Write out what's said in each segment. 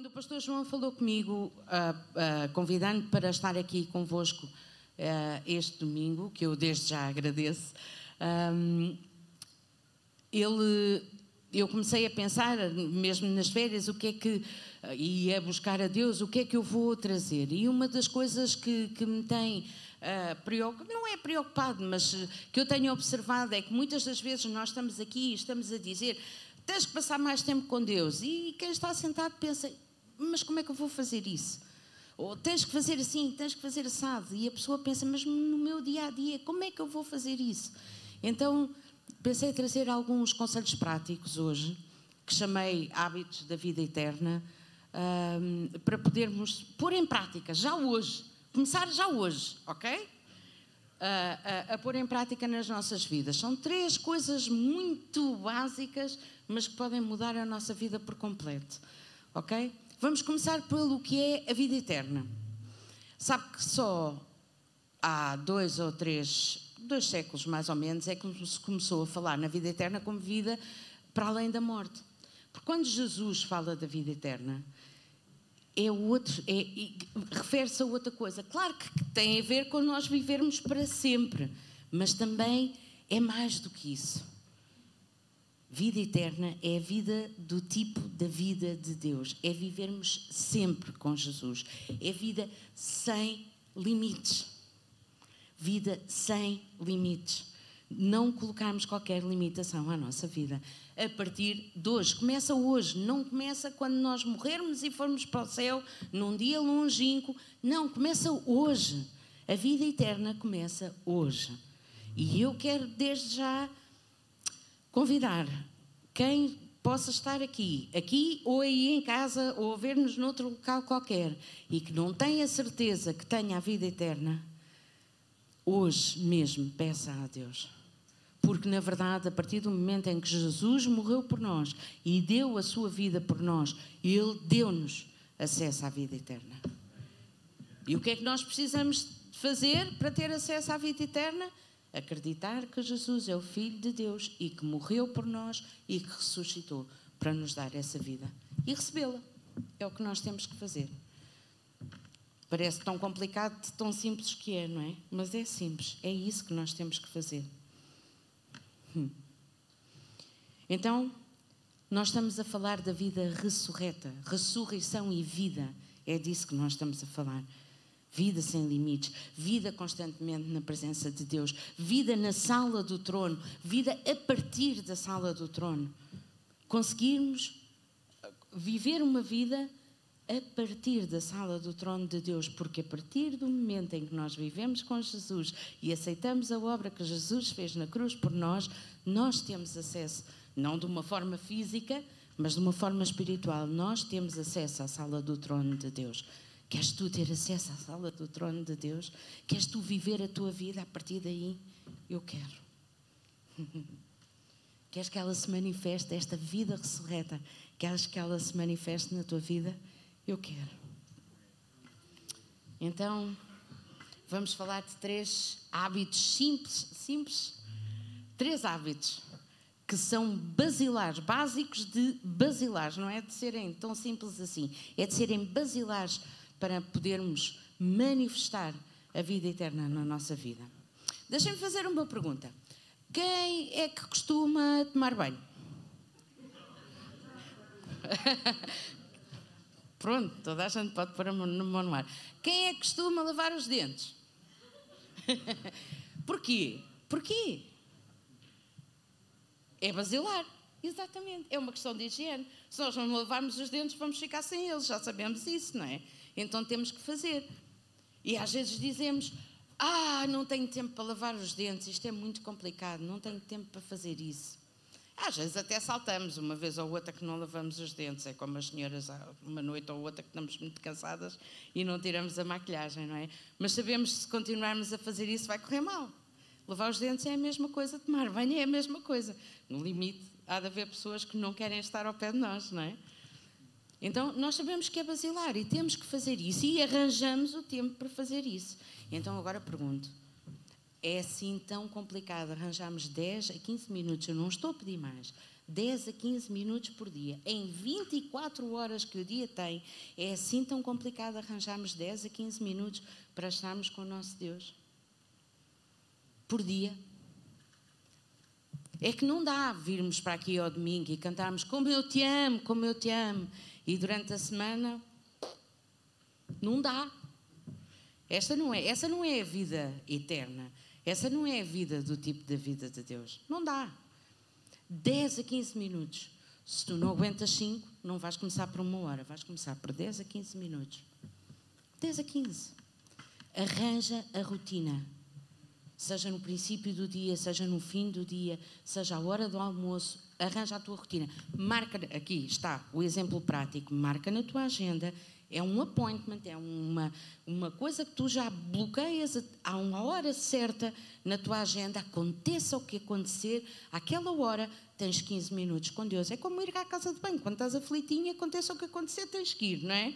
Quando o pastor João falou comigo, uh, uh, convidando-me para estar aqui convosco uh, este domingo, que eu desde já agradeço, um, ele, eu comecei a pensar, mesmo nas férias, o que é que, e a buscar a Deus, o que é que eu vou trazer. E uma das coisas que, que me tem uh, não é preocupado, mas que eu tenho observado é que muitas das vezes nós estamos aqui e estamos a dizer tens que passar mais tempo com Deus. E quem está sentado pensa, mas como é que eu vou fazer isso? Ou tens que fazer assim, tens que fazer assado. E a pessoa pensa, mas no meu dia a dia, como é que eu vou fazer isso? Então, pensei trazer alguns conselhos práticos hoje, que chamei Hábitos da Vida Eterna, um, para podermos pôr em prática já hoje. Começar já hoje, ok? a, a, pôr em prática nas nossas vidas. São três coisas muito básicas, mas que podem mudar a nossa vida por completo. Ok? Vamos começar pelo que é a vida eterna. Sabe que só há dois ou três, dois séculos mais ou menos, é que se começou a falar na vida eterna como vida para além da morte. Porque quando Jesus fala da vida eterna, é outro, é, é, refere-se a outra coisa. Claro que tem a ver com nós vivermos para sempre, mas também é mais do que isso. Vida eterna é a vida do tipo da vida de Deus, é vivermos sempre com Jesus, é vida sem limites. Vida sem limites não colocarmos qualquer limitação à nossa vida. A partir de hoje, começa hoje, não começa quando nós morrermos e formos para o céu num dia longínquo, não, começa hoje. A vida eterna começa hoje. E eu quero desde já convidar quem possa estar aqui, aqui ou aí em casa ou ver-nos noutro local qualquer e que não tenha certeza que tenha a vida eterna, hoje mesmo peça a Deus porque, na verdade, a partir do momento em que Jesus morreu por nós e deu a sua vida por nós, Ele deu-nos acesso à vida eterna. E o que é que nós precisamos fazer para ter acesso à vida eterna? Acreditar que Jesus é o Filho de Deus e que morreu por nós e que ressuscitou para nos dar essa vida. E recebê-la. É o que nós temos que fazer. Parece tão complicado, tão simples que é, não é? Mas é simples. É isso que nós temos que fazer. Hum. Então, nós estamos a falar da vida ressurreta, ressurreição e vida. É disso que nós estamos a falar. Vida sem limites, vida constantemente na presença de Deus, vida na sala do trono, vida a partir da sala do trono. Conseguirmos viver uma vida a partir da sala do trono de Deus, porque a partir do momento em que nós vivemos com Jesus e aceitamos a obra que Jesus fez na cruz por nós, nós temos acesso, não de uma forma física, mas de uma forma espiritual, nós temos acesso à sala do trono de Deus. Queres tu ter acesso à sala do trono de Deus? Queres tu viver a tua vida a partir daí? Eu quero. Queres que ela se manifeste, esta vida ressurreta? Queres que ela se manifeste na tua vida? Eu quero. Então, vamos falar de três hábitos simples, simples, três hábitos que são basilares, básicos de basilares, não é de serem tão simples assim, é de serem basilares para podermos manifestar a vida eterna na nossa vida. Deixem-me fazer uma pergunta. Quem é que costuma tomar banho? Pronto, toda a gente pode pôr a mão no ar. Quem é que costuma lavar os dentes? Porquê? Porquê? É basilar. Exatamente. É uma questão de higiene. Se nós não lavarmos os dentes, vamos ficar sem eles. Já sabemos isso, não é? Então temos que fazer. E às vezes dizemos: Ah, não tenho tempo para lavar os dentes, isto é muito complicado, não tenho tempo para fazer isso. Às vezes até saltamos, uma vez ou outra que não lavamos os dentes. É como as senhoras, uma noite ou outra que estamos muito cansadas e não tiramos a maquilhagem, não é? Mas sabemos que se continuarmos a fazer isso vai correr mal. Lavar os dentes é a mesma coisa, tomar banho é a mesma coisa. No limite, há de haver pessoas que não querem estar ao pé de nós, não é? Então, nós sabemos que é basilar e temos que fazer isso e arranjamos o tempo para fazer isso. Então, agora pergunto: é assim tão complicado arranjarmos 10 a 15 minutos, eu não estou a pedir mais, 10 a 15 minutos por dia. Em 24 horas que o dia tem, é assim tão complicado arranjarmos 10 a 15 minutos para estarmos com o nosso Deus? Por dia. É que não dá virmos para aqui ao domingo e cantarmos como eu te amo, como eu te amo, e durante a semana não dá. Esta não é, essa não é a vida eterna. Essa não é a vida do tipo da vida de Deus. Não dá. 10 a 15 minutos. Se tu não aguentas 5, não vais começar por uma hora, vais começar por 10 a 15 minutos. 10 a 15. Arranja a rotina. Seja no princípio do dia, seja no fim do dia, seja a hora do almoço, arranja a tua rotina. Marca, aqui está o exemplo prático, marca na tua agenda é um appointment, é uma, uma coisa que tu já bloqueias a uma hora certa na tua agenda. Aconteça o que acontecer, àquela hora tens 15 minutos com Deus. É como ir à casa de banho. Quando estás aflitinha, aconteça o que acontecer, tens que ir, não é?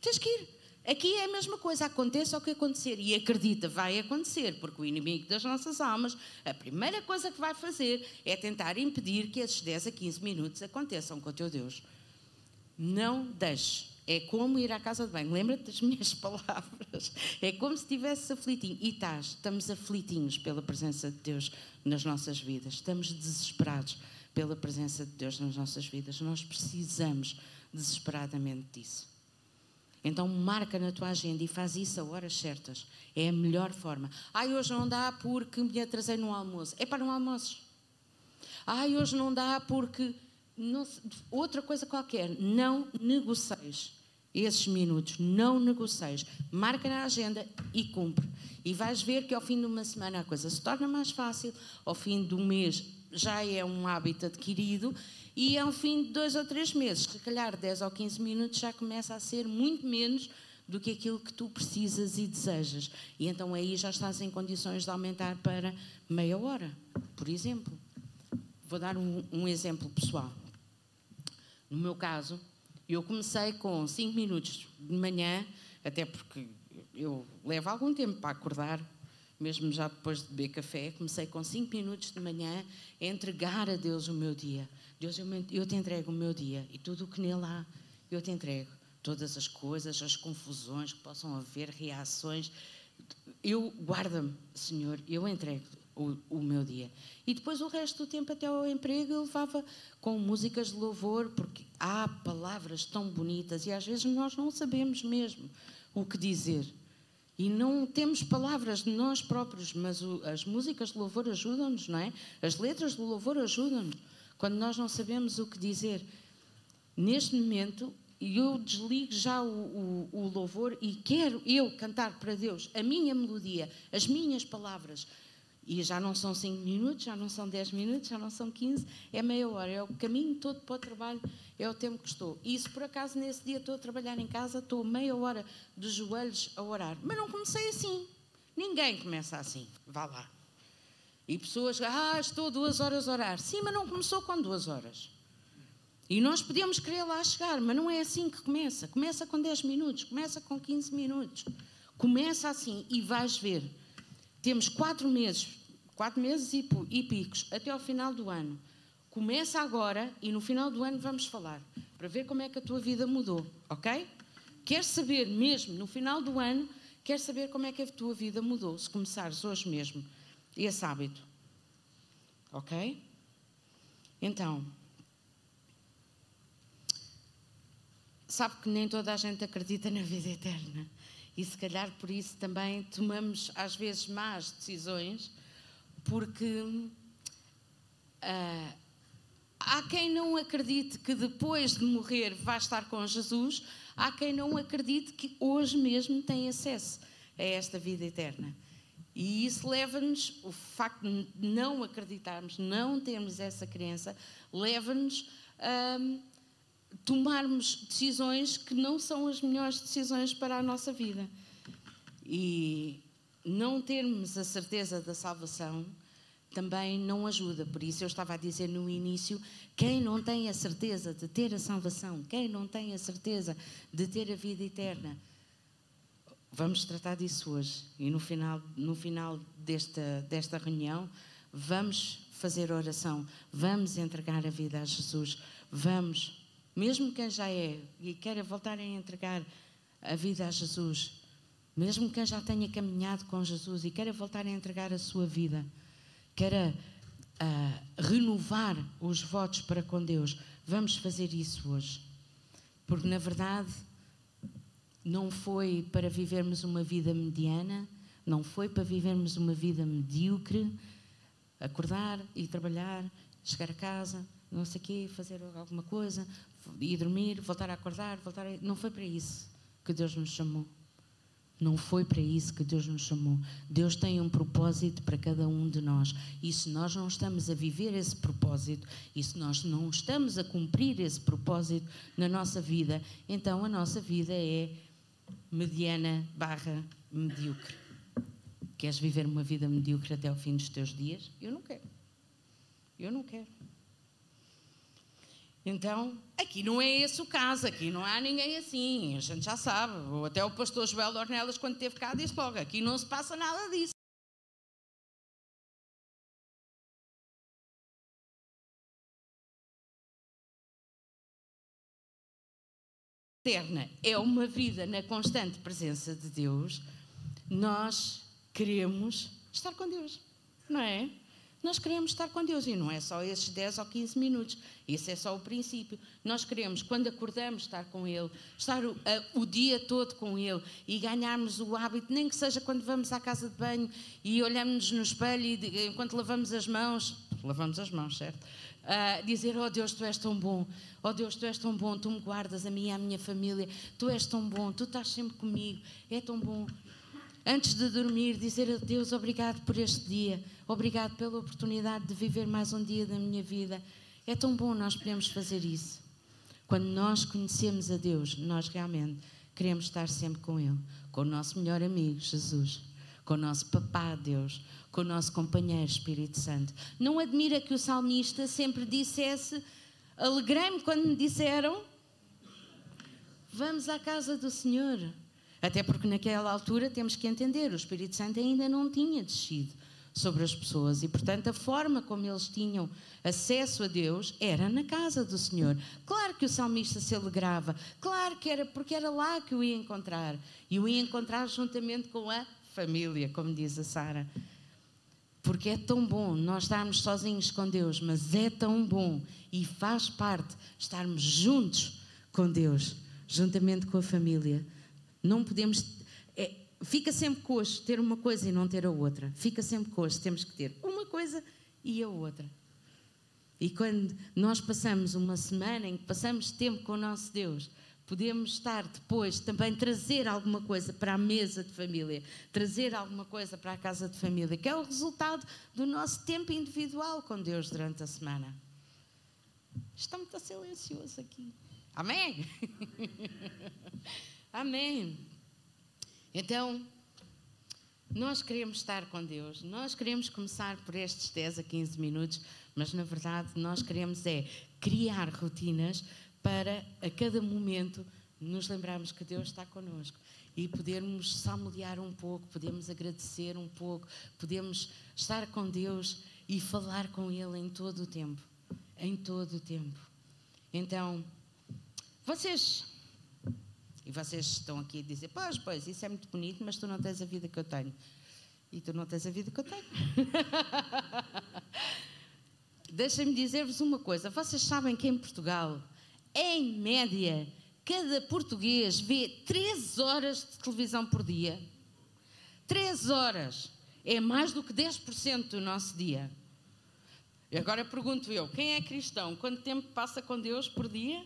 Tens que ir. Aqui é a mesma coisa, aconteça o que acontecer. E acredita, vai acontecer, porque o inimigo das nossas almas, a primeira coisa que vai fazer é tentar impedir que esses 10 a 15 minutos aconteçam com o teu Deus. Não deixes. É como ir à casa de banho. Lembra-te das minhas palavras. É como se estivesse aflitinho. E estás, estamos aflitinhos pela presença de Deus nas nossas vidas. Estamos desesperados pela presença de Deus nas nossas vidas. Nós precisamos desesperadamente disso. Então marca na tua agenda e faz isso a horas certas. É a melhor forma. Ai, hoje não dá porque me atrasei no almoço. É para um almoço. Ai, hoje não dá porque não, outra coisa qualquer, não negocies esses minutos, não negocies. Marca na agenda e cumpre. E vais ver que ao fim de uma semana a coisa se torna mais fácil, ao fim do mês já é um hábito adquirido e ao fim de dois ou três meses, se calhar 10 ou 15 minutos já começa a ser muito menos do que aquilo que tu precisas e desejas. E então aí já estás em condições de aumentar para meia hora, por exemplo. Vou dar um, um exemplo pessoal. No meu caso, eu comecei com 5 minutos de manhã, até porque eu levo algum tempo para acordar, mesmo já depois de beber café, comecei com 5 minutos de manhã a entregar a Deus o meu dia. Deus, eu te entrego o meu dia e tudo o que nele há, eu te entrego. Todas as coisas, as confusões que possam haver, reações. Eu guarda-me, Senhor, eu entrego o, o, meu dia. E depois o resto do tempo até ao emprego eu levava com músicas de louvor, porque há palavras tão bonitas e às vezes nós não sabemos mesmo o que dizer. E não temos palavras de nós próprios, mas o, as músicas de louvor ajudam-nos, não é? As letras do louvor ajudam-nos quando nós não sabemos o que dizer. Neste momento, eu desligo já o, o, o louvor e quero eu cantar para Deus a minha melodia, as minhas palavras, e já não são 5 minutos, já não são 10 minutos, já não são 15, é meia hora. É o caminho todo para o trabalho, é o tempo que estou. E se por acaso nesse dia estou a trabalhar em casa, estou meia hora de joelhos a orar. Mas não comecei assim. Ninguém começa assim. Vá lá. E pessoas, ah, estou duas horas a orar. Sim, mas não começou com duas horas. E nós podemos querer lá chegar, mas não é assim que começa. Começa com 10 minutos, começa com 15 minutos. Começa assim e vais ver temos quatro meses, quatro meses e, picos, até ao final do ano. Começa agora e no final do ano vamos falar, para ver como é que a tua vida mudou, ok? Quer saber mesmo, no final do ano, quer saber como é que a tua vida mudou, se começares hoje mesmo esse hábito. Ok? Então, sabe que nem toda a gente acredita na vida eterna. E se calhar por isso também tomamos às vezes más decisões, porque uh, há quem não acredite que depois de morrer vai estar com Jesus, há quem não acredite que hoje mesmo tem acesso a esta vida eterna. E isso leva-nos, o facto de não acreditarmos, não termos essa crença, leva-nos a tomarmos decisões que não são as melhores decisões para a nossa vida. E não termos a certeza da salvação também não ajuda. Por isso eu estava a dizer no início, quem não tem a certeza de ter a salvação, quem não tem a certeza de ter a vida eterna, vamos tratar disso hoje. E no final, no final desta, desta reunião, vamos fazer oração, vamos entregar a vida a Jesus, vamos, mesmo quem já é e queira voltar a entregar a vida a Jesus, mesmo quem já tenha caminhado com Jesus e queira voltar a entregar a sua vida, queira uh, renovar os votos para com Deus, vamos fazer isso hoje. Porque, na verdade, não foi para vivermos uma vida mediana, não foi para vivermos uma vida medíocre, acordar e trabalhar, chegar a casa, não sei o quê, fazer alguma coisa, ir dormir, voltar a acordar, voltar a... Não foi para isso que Deus nos chamou. Não foi para isso que Deus nos chamou. Deus tem um propósito para cada um de nós. E se nós não estamos a viver esse propósito, e se nós não estamos a cumprir esse propósito na nossa vida, então a nossa vida é mediana barra medíocre. Queres viver uma vida medíocre até o fim dos teus dias? Eu não quero. Eu não quero. Então, aqui não é esse o caso, aqui não há ninguém assim, a gente já sabe. Ou até o pastor Joel Dornelas, quando esteve cá, disse logo: aqui não se passa nada disso. Eterna é uma vida na constante presença de Deus, nós queremos estar com Deus, não é? Nós queremos estar com Deus e não é só esses 10 ou 15 minutos, isso é só o princípio. Nós queremos, quando acordamos, estar com Ele, estar o, a, o dia todo com Ele e ganharmos o hábito, nem que seja quando vamos à casa de banho e olhamos no espelho e enquanto lavamos as mãos, lavamos as mãos, certo? Uh, dizer, oh Deus, tu és tão bom, oh Deus, tu és tão bom, tu me guardas a mim e a minha família, tu és tão bom, tu estás sempre comigo, é tão bom. Antes de dormir, dizer a Deus obrigado por este dia, obrigado pela oportunidade de viver mais um dia da minha vida. É tão bom nós podermos fazer isso. Quando nós conhecemos a Deus, nós realmente queremos estar sempre com Ele, com o nosso melhor amigo, Jesus, com o nosso papá, Deus, com o nosso companheiro, Espírito Santo. Não admira que o salmista sempre dissesse: Alegrei-me quando me disseram, vamos à casa do Senhor. Até porque naquela altura temos que entender, o Espírito Santo ainda não tinha descido sobre as pessoas e, portanto, a forma como eles tinham acesso a Deus era na casa do Senhor. Claro que o salmista se alegrava, claro que era porque era lá que o ia encontrar e o ia encontrar juntamente com a família, como diz a Sara. Porque é tão bom nós estarmos sozinhos com Deus, mas é tão bom e faz parte estarmos juntos com Deus, juntamente com a família. Não podemos. É, fica sempre coxo ter uma coisa e não ter a outra. Fica sempre coxo. Temos que ter uma coisa e a outra. E quando nós passamos uma semana em que passamos tempo com o nosso Deus, podemos estar depois também trazer alguma coisa para a mesa de família, trazer alguma coisa para a casa de família, que é o resultado do nosso tempo individual com Deus durante a semana. Está muito silencioso aqui. Amém? Amém. Então, nós queremos estar com Deus, nós queremos começar por estes 10 a 15 minutos, mas na verdade nós queremos é criar rotinas para a cada momento nos lembrarmos que Deus está connosco e podermos salmodiar um pouco, podemos agradecer um pouco, podemos estar com Deus e falar com Ele em todo o tempo. Em todo o tempo. Então, vocês e vocês estão aqui a dizer: Pois, pois, isso é muito bonito, mas tu não tens a vida que eu tenho. E tu não tens a vida que eu tenho. Deixem-me dizer-vos uma coisa: vocês sabem que em Portugal, em média, cada português vê 3 horas de televisão por dia. 3 horas. É mais do que 10% do nosso dia. E agora pergunto eu: quem é cristão? Quanto tempo passa com Deus por dia?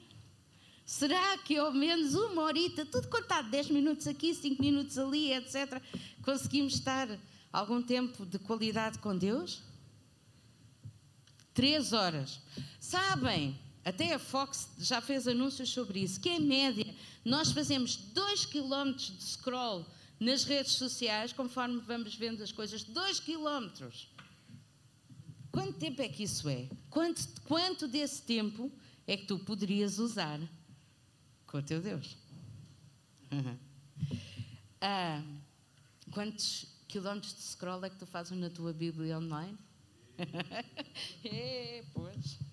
Será que ao menos uma horita, tudo contado, 10 minutos aqui, 5 minutos ali, etc., conseguimos estar algum tempo de qualidade com Deus? Três horas. Sabem, até a Fox já fez anúncios sobre isso, que em média nós fazemos 2 km de scroll nas redes sociais, conforme vamos vendo as coisas, 2 km. Quanto tempo é que isso é? Quanto, quanto desse tempo é que tu poderias usar com o teu Deus. Uhum. Ah, quantos quilómetros de scroll é que tu fazes na tua Bíblia online? é, pois.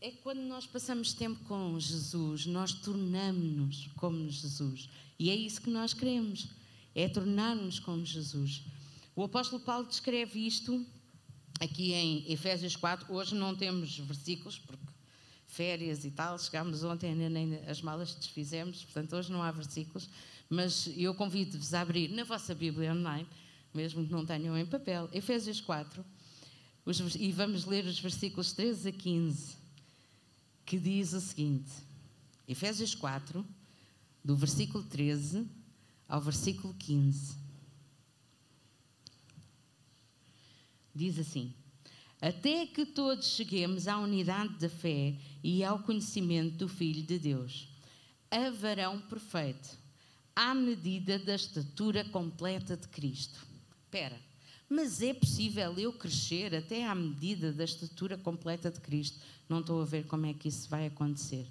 É quando nós passamos tempo com Jesus, nós tornamos-nos como Jesus. E é isso que nós queremos, é tornar-nos como Jesus. O apóstolo Paulo descreve isto aqui em Efésios 4. Hoje não temos versículos, porque férias e tal, chegámos ontem, nem as malas desfizemos, portanto hoje não há versículos, mas eu convido-vos a abrir na vossa Bíblia online, mesmo que não tenham em papel, Efésios 4, os, e vamos ler os versículos 13 a 15, que diz o seguinte: Efésios 4, do versículo 13 ao versículo 15. Diz assim: Até que todos cheguemos à unidade da fé e ao conhecimento do Filho de Deus, a varão perfeito, à medida da estatura completa de Cristo. Espera, mas é possível eu crescer até à medida da estatura completa de Cristo? Não estou a ver como é que isso vai acontecer.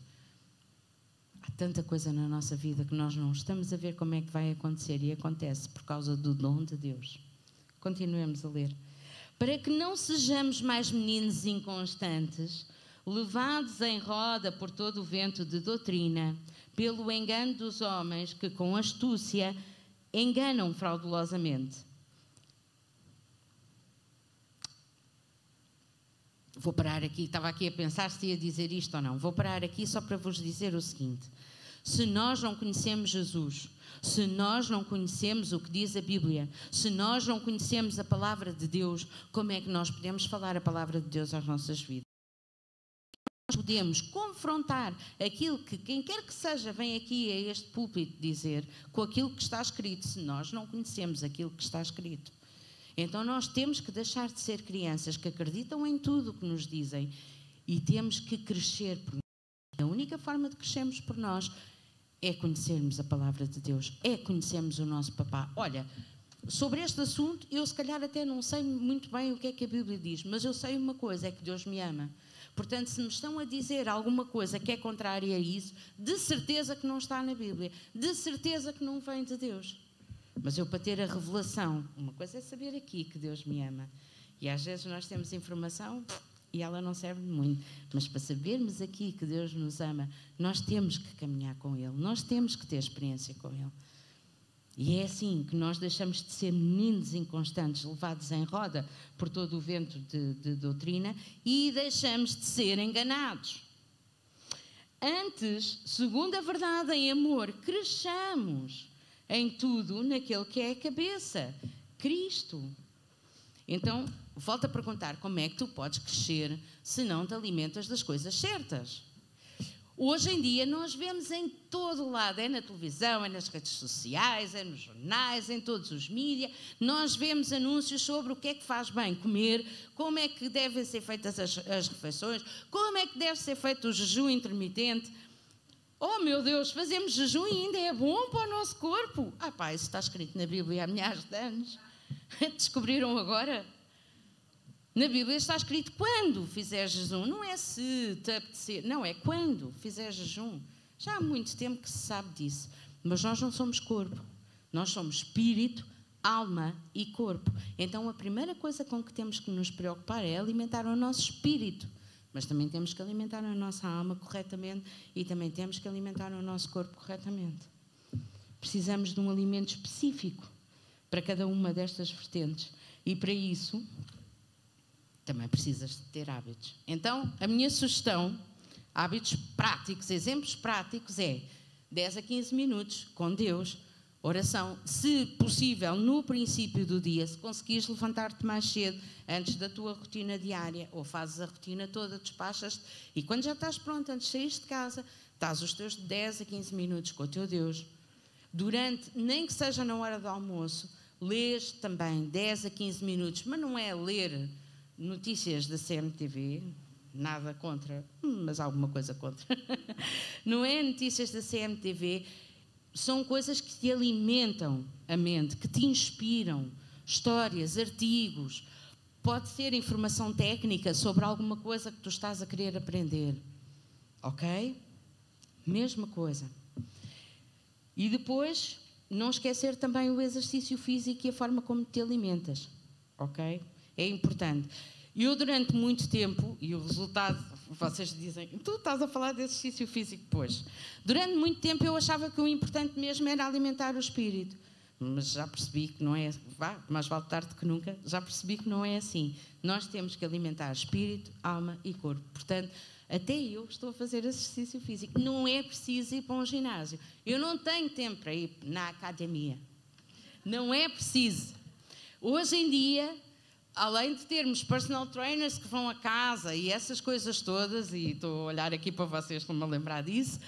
Há tanta coisa na nossa vida que nós não estamos a ver como é que vai acontecer e acontece por causa do dom de Deus. Continuemos a ler. Para que não sejamos mais meninos inconstantes, levados em roda por todo o vento de doutrina, pelo engano dos homens que com astúcia enganam fraudulosamente. Vou parar aqui, estava aqui a pensar se ia dizer isto ou não. Vou parar aqui só para vos dizer o seguinte: se nós não conhecemos Jesus, se nós não conhecemos o que diz a Bíblia, se nós não conhecemos a palavra de Deus, como é que nós podemos falar a palavra de Deus às nossas vidas? nós podemos confrontar aquilo que quem quer que seja vem aqui a este púlpito dizer com aquilo que está escrito, se nós não conhecemos aquilo que está escrito. Então nós temos que deixar de ser crianças que acreditam em tudo o que nos dizem e temos que crescer por nós. A única forma de crescermos por nós é conhecermos a palavra de Deus, é conhecermos o nosso papá. Olha, sobre este assunto, eu se calhar até não sei muito bem o que é que a Bíblia diz, mas eu sei uma coisa: é que Deus me ama. Portanto, se me estão a dizer alguma coisa que é contrária a isso, de certeza que não está na Bíblia, de certeza que não vem de Deus. Mas eu, para ter a revelação, uma coisa é saber aqui que Deus me ama. E às vezes nós temos informação e ela não serve muito. Mas para sabermos aqui que Deus nos ama, nós temos que caminhar com Ele, nós temos que ter experiência com Ele. E é assim que nós deixamos de ser meninos inconstantes, levados em roda por todo o vento de, de doutrina e deixamos de ser enganados. Antes, segundo a verdade em amor, cresçamos em tudo naquele que é a cabeça, Cristo. Então, volto a perguntar: como é que tu podes crescer se não te alimentas das coisas certas? Hoje em dia nós vemos em todo lado, é na televisão, é nas redes sociais, é nos jornais, em todos os mídias, nós vemos anúncios sobre o que é que faz bem comer, como é que devem ser feitas as, as refeições, como é que deve ser feito o jejum intermitente. Oh meu Deus, fazemos jejum e ainda é bom para o nosso corpo. Ah pá, isso está escrito na Bíblia há milhares de anos. Descobriram agora? Na Bíblia está escrito quando fizer jejum, não é se te apetecer, não, é quando fizer jejum. Já há muito tempo que se sabe disso. Mas nós não somos corpo, nós somos espírito, alma e corpo. Então a primeira coisa com que temos que nos preocupar é alimentar o nosso espírito. Mas também temos que alimentar a nossa alma corretamente e também temos que alimentar o nosso corpo corretamente. Precisamos de um alimento específico para cada uma destas vertentes. E para isso, também precisas de ter hábitos. Então, a minha sugestão, hábitos práticos, exemplos práticos, é 10 a 15 minutos com Deus, oração, se possível, no princípio do dia, se conseguires levantar-te mais cedo, antes da tua rotina diária, ou fazes a rotina toda, despachas-te, e quando já estás pronto, antes de sair de casa, estás os teus 10 a 15 minutos com o teu Deus. Durante, nem que seja na hora do almoço, lês também 10 a 15 minutos, mas não é ler notícias da CMTV, nada contra, hum, mas alguma coisa contra. Não é notícias da CMTV, são coisas que te alimentam a mente, que te inspiram, histórias, artigos. Pode ser informação técnica sobre alguma coisa que tu estás a querer aprender. Ok? Mesma coisa. E depois, não esquecer também o exercício físico e a forma como te alimentas. ok? É importante. Eu, durante muito tempo, e o resultado, vocês dizem, tu estás a falar de exercício físico, pois. Durante muito tempo eu achava que o importante mesmo era alimentar o espírito. Mas já percebi que não é, vá, mais vale tarde que nunca, já percebi que não é assim. Nós temos que alimentar espírito, alma e corpo. Portanto, até eu estou a fazer exercício físico. Não é preciso ir para um ginásio. Eu não tenho tempo para ir na academia. Não é preciso. Hoje em dia, além de termos personal trainers que vão a casa e essas coisas todas, e estou a olhar aqui para vocês, estou-me a lembrar disso,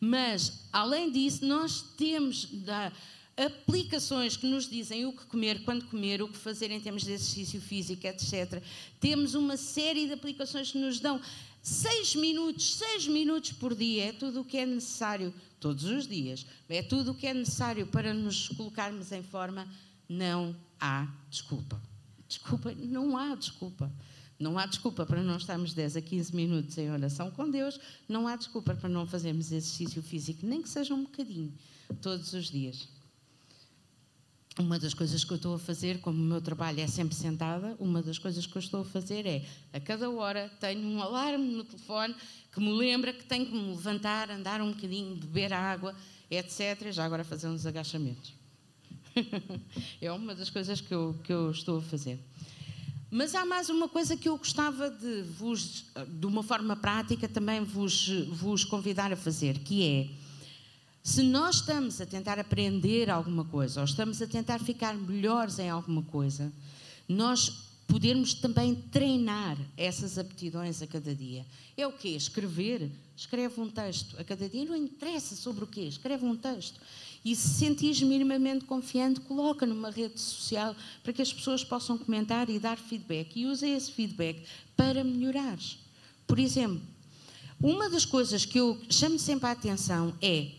mas além disso, nós temos da, aplicações que nos dizem o que comer, quando comer, o que fazer em termos de exercício físico, etc. Temos uma série de aplicações que nos dão seis minutos, seis minutos por dia, é tudo o que é necessário, todos os dias, é tudo o que é necessário para nos colocarmos em forma, não há desculpa. Desculpa, não há desculpa. Não há desculpa para não estarmos 10 a 15 minutos em oração com Deus, não há desculpa para não fazermos exercício físico, nem que seja um bocadinho, todos os dias. Uma das coisas que eu estou a fazer, como o meu trabalho é sempre sentada, uma das coisas que eu estou a fazer é, a cada hora, tenho um alarme no telefone que me lembra que tenho que me levantar, andar um bocadinho, beber água, etc. Já agora fazer uns agachamentos. é uma das coisas que eu, que eu estou a fazer. Mas há mais uma coisa que eu gostava de vos, de uma forma prática, também vos, vos convidar a fazer, que é, se nós estamos a tentar aprender alguma coisa, ou estamos a tentar ficar melhores em alguma coisa, nós podermos também treinar essas aptidões a cada dia. É o quê? Escrever. Escreve um texto a cada dia. Não interessa sobre o quê. Escreve um texto. E se sentires minimamente confiante, coloca numa rede social para que as pessoas possam comentar e dar feedback. E usa esse feedback para melhorares. Por exemplo, uma das coisas que eu chamo sempre a atenção é.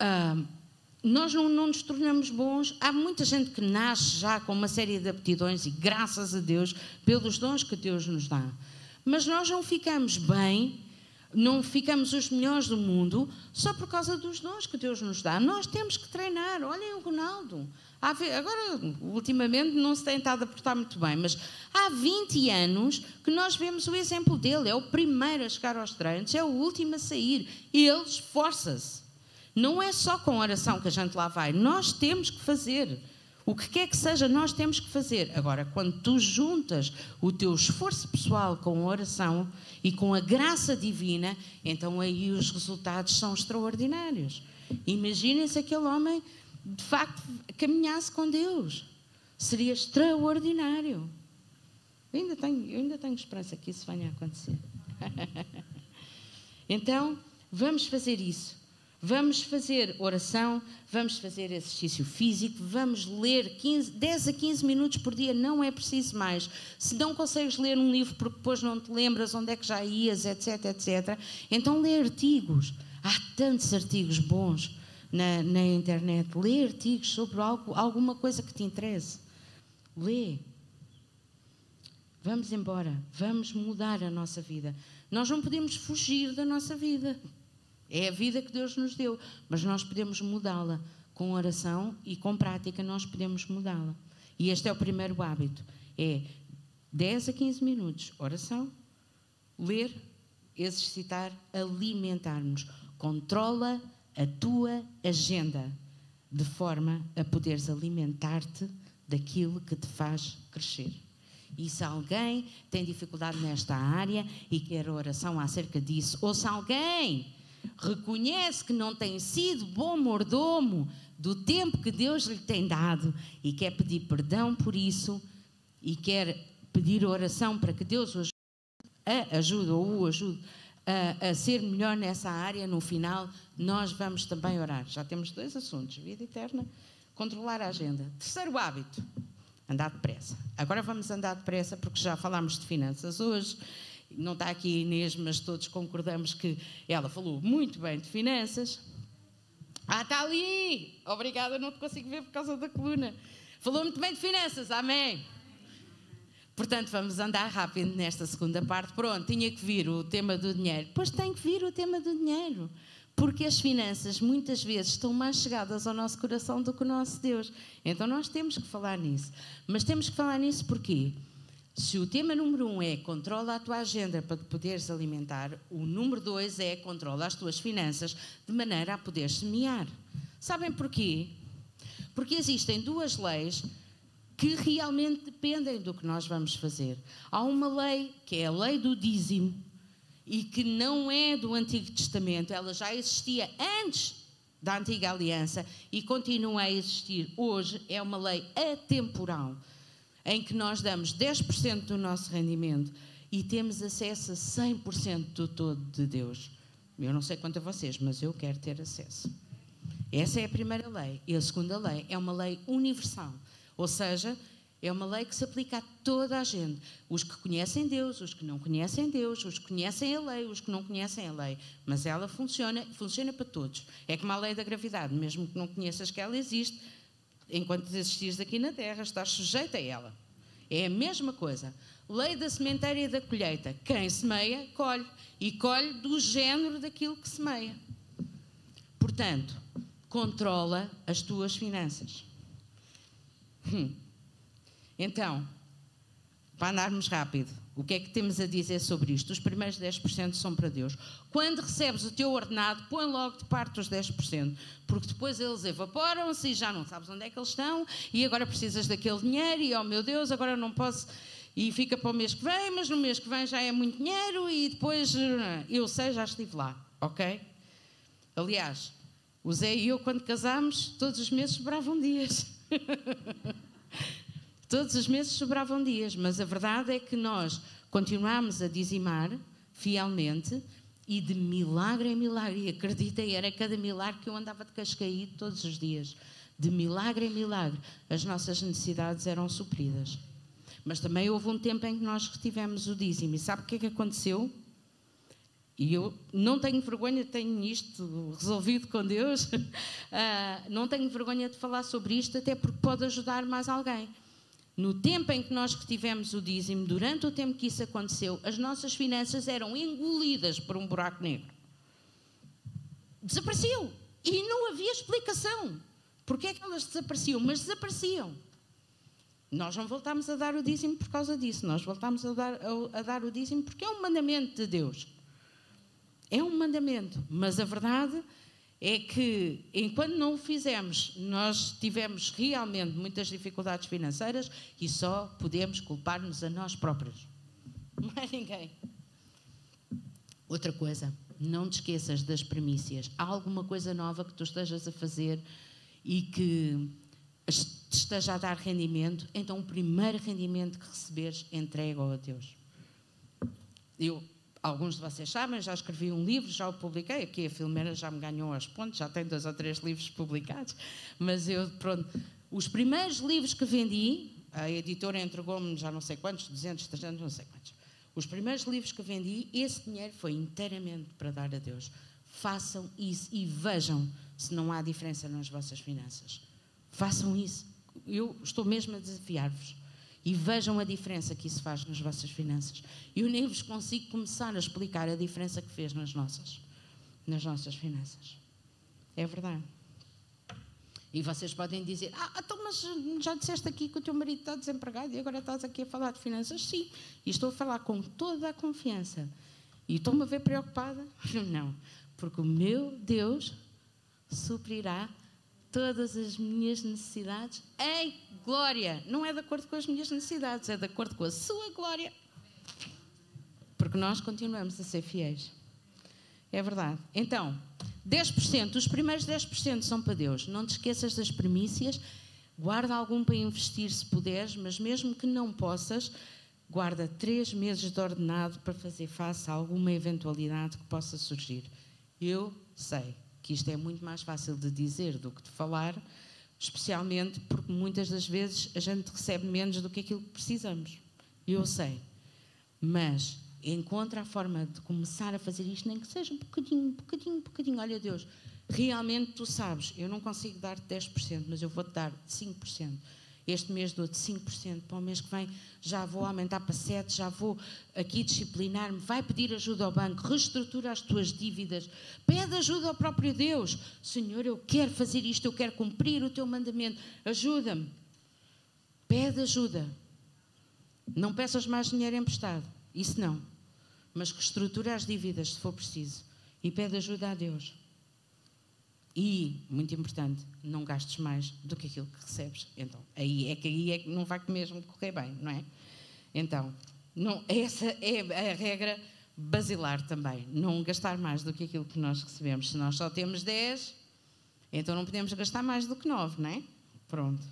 Uh, nós não, não, nos tornamos bons. Há muita gente que nasce já com uma série de aptidões e, graças a Deus, pelos dons que Deus nos dá. Mas nós não ficamos bem, não ficamos os melhores do mundo só por causa dos dons que Deus nos dá. Nós temos que treinar. Olhem o Ronaldo. Agora, ultimamente, não se tem estado a portar muito bem, mas há 20 anos que nós vemos o exemplo dele. É o primeiro a chegar aos treinos, é o último a sair. Ele esforça-se. Não é só com oração que a gente lá vai, nós temos que fazer. O que quer que seja, nós temos que fazer. Agora, quando tu juntas o teu esforço pessoal com a oração e com a graça divina, então aí os resultados são extraordinários. Imaginem se aquele homem de facto caminhasse com Deus. Seria extraordinário. Eu ainda tenho, eu ainda tenho esperança que isso venha a acontecer. então, vamos fazer isso. Vamos fazer oração, vamos fazer exercício físico, vamos ler 15, 10 a 15 minutos por dia, não é preciso mais. Se não consegues ler um livro porque depois não te lembras onde é que já ias, etc, etc, então lê artigos. Há tantos artigos bons na, na internet. Lê artigos sobre algo, alguma coisa que te interesse. Lê. Vamos embora, vamos mudar a nossa vida. Nós não podemos fugir da nossa vida. É a vida que Deus nos deu, mas nós podemos mudá-la com oração e com prática nós podemos mudá-la. E este é o primeiro hábito, é 10 a 15 minutos, oração, ler, exercitar, alimentar-nos. Controla a tua agenda de forma a poderes alimentar-te daquilo que te faz crescer. E se alguém tem dificuldade nesta área e quer oração acerca disso, ou se alguém reconhece que não tem sido bom mordomo do tempo que Deus lhe tem dado e quer pedir perdão por isso e quer pedir oração para que Deus o ajude, a ajude ou o ajude a, a, ser melhor nessa área, no final nós vamos também orar. Já temos dois assuntos: vida eterna, controlar a agenda. Terceiro hábito: andar depressa. Agora vamos andar depressa porque já falámos de finanças hoje não está aqui Inês, mas todos concordamos que ela falou muito bem de finanças. Ah, está ali! Obrigada, não te consigo ver por causa da coluna. Falou muito bem de finanças, amém? Portanto, vamos andar rápido nesta segunda parte. Pronto, tinha que vir o tema do dinheiro. Pois tem que vir o tema do dinheiro. Porque as finanças muitas vezes estão mais chegadas ao nosso coração do que o nosso Deus. Então nós temos que falar nisso. Mas temos que falar nisso porquê? Se o tema número um é controla a tua agenda para te poderes alimentar, o número dois é controla as tuas finanças de maneira a poderes semear. Sabem porquê? Porque existem duas leis que realmente dependem do que nós vamos fazer. Há uma lei, que é a lei do dízimo, e que não é do Antigo Testamento, ela já existia antes da Antiga Aliança e continua a existir hoje, é uma lei atemporal, em que nós damos 10% do nosso rendimento e temos acesso a 100% do todo de Deus. Eu não sei quanto a vocês, mas eu quero ter acesso. Essa é a primeira lei. E a segunda lei é uma lei universal. Ou seja, é uma lei que se aplica a toda a gente. Os que conhecem Deus, os que não conhecem Deus, os que conhecem a lei, os que não conhecem a lei. Mas ela funciona, funciona para todos. É como a lei da gravidade, mesmo que não conheças que ela existe, enquanto existires aqui na Terra, estás sujeito a ela. É a mesma coisa. Lei da sementeira e da colheita. Quem semeia, colhe. E colhe do género daquilo que semeia. Portanto, controla as tuas finanças. Hum. Então, para andarmos rápido, o que é que temos a dizer sobre isto? Os primeiros 10% são para Deus. Quando recebes o teu ordenado, põe logo de parte os 10%, porque depois eles evaporam-se e já não sabes onde é que eles estão, e agora precisas daquele dinheiro, e oh meu Deus, agora não posso. E fica para o mês que vem, mas no mês que vem já é muito dinheiro, e depois. Eu sei, já estive lá, ok? Aliás, o Zé e eu, quando casámos, todos os meses sobravam dias. todos os meses sobravam dias, mas a verdade é que nós continuámos a dizimar fielmente e de milagre em milagre, e acreditem, era cada milagre que eu andava de cascaído todos os dias. De milagre em milagre, as nossas necessidades eram supridas. Mas também houve um tempo em que nós retivemos o dízimo. E sabe o que é que aconteceu? E eu não tenho vergonha, tenho isto resolvido com Deus, uh, não tenho vergonha de falar sobre isto, até porque pode ajudar mais alguém. No tempo em que nós retivemos o dízimo, durante o tempo que isso aconteceu, as nossas finanças eram engolidas por um buraco negro. Desapareciam. E não havia explicação. Porquê é que elas desapareciam? Mas desapareciam. Nós não voltámos a dar o dízimo por causa disso. Nós voltámos a dar, a, a dar o dízimo porque é um mandamento de Deus. É um mandamento, mas a verdade é que, enquanto não o fizemos, nós tivemos realmente muitas dificuldades financeiras e só podemos culpar-nos a nós próprios. Não é ninguém. Outra coisa, não te esqueças das premissas. Há alguma coisa nova que tu estejas a fazer e que te esteja a dar rendimento, então o primeiro rendimento que receberes, entrega-o a Deus. Eu alguns de vocês sabem, já escrevi um livro, já o publiquei. Aqui a Filomena já me ganhou as pontes, já tem dois ou três livros publicados. Mas eu, pronto, os primeiros livros que vendi, a editora entregou-me já não sei quantos, 200, 300, não sei quantos. Os primeiros livros que vendi, esse dinheiro foi inteiramente para dar a Deus. Façam isso e vejam se não há diferença nas vossas finanças. Façam isso. Eu estou mesmo a desafiar-vos e vejam a diferença que isso faz nas vossas finanças. Eu nem vos consigo começar a explicar a diferença que fez nas nossas, nas nossas finanças. É verdade. E vocês podem dizer: Ah, então, mas já disseste aqui que o teu marido está desempregado e agora estás aqui a falar de finanças? Sim, e estou a falar com toda a confiança. E estou-me a ver preocupada? Não, porque o meu Deus suprirá todas as minhas necessidades em glória. Não é de acordo com as minhas necessidades, é de acordo com a sua glória. Porque nós continuamos a ser fiéis. É verdade. Então, 10%, os primeiros 10% são para Deus. Não te esqueças das premissas. Guarda algum para investir se puderes, mas mesmo que não possas, guarda três meses de ordenado para fazer face a alguma eventualidade que possa surgir. Eu sei que isto é muito mais fácil de dizer do que de falar, especialmente porque muitas das vezes a gente recebe menos do que aquilo que precisamos. Eu sei. Mas encontra a forma de começar a fazer isto, nem que seja um bocadinho, um bocadinho, um bocadinho. Olha, Deus, realmente tu sabes, eu não consigo dar 10%, mas eu vou-te dar 5%. Este mês dou-te 5%, para o mês que vem já vou aumentar para 7%, já vou aqui disciplinar-me. Vai pedir ajuda ao banco, reestrutura as tuas dívidas, pede ajuda ao próprio Deus. Senhor, eu quero fazer isto, eu quero cumprir o teu mandamento, ajuda-me. Pede ajuda. Não peças mais dinheiro emprestado, isso não. Mas reestrutura as dívidas se for preciso e pede ajuda a Deus. E, muito importante, não gastes mais do que aquilo que recebes. Então, aí é que aí é que não vai mesmo correr bem, não é? Então, não, essa é a regra basilar também. Não gastar mais do que aquilo que nós recebemos. Se nós só temos 10, então não podemos gastar mais do que 9, não é? Pronto.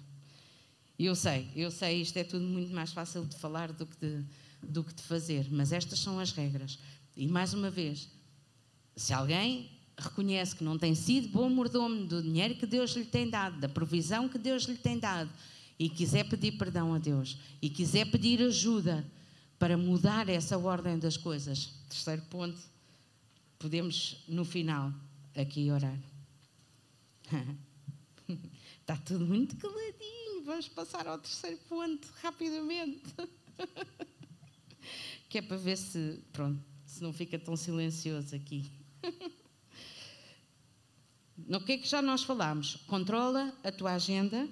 Eu sei, eu sei, isto é tudo muito mais fácil de falar do que de, do que de fazer, mas estas são as regras. E mais uma vez, se alguém reconhece que não tem sido bom mordomo do dinheiro que Deus lhe tem dado, da provisão que Deus lhe tem dado, e quiser pedir perdão a Deus, e quiser pedir ajuda para mudar essa ordem das coisas, terceiro ponto, podemos no final aqui orar. Está tudo muito caladinho, vamos passar ao terceiro ponto rapidamente. que é para ver se, pronto, se não fica tão silencioso aqui. No que é que já nós falámos? Controla a tua agenda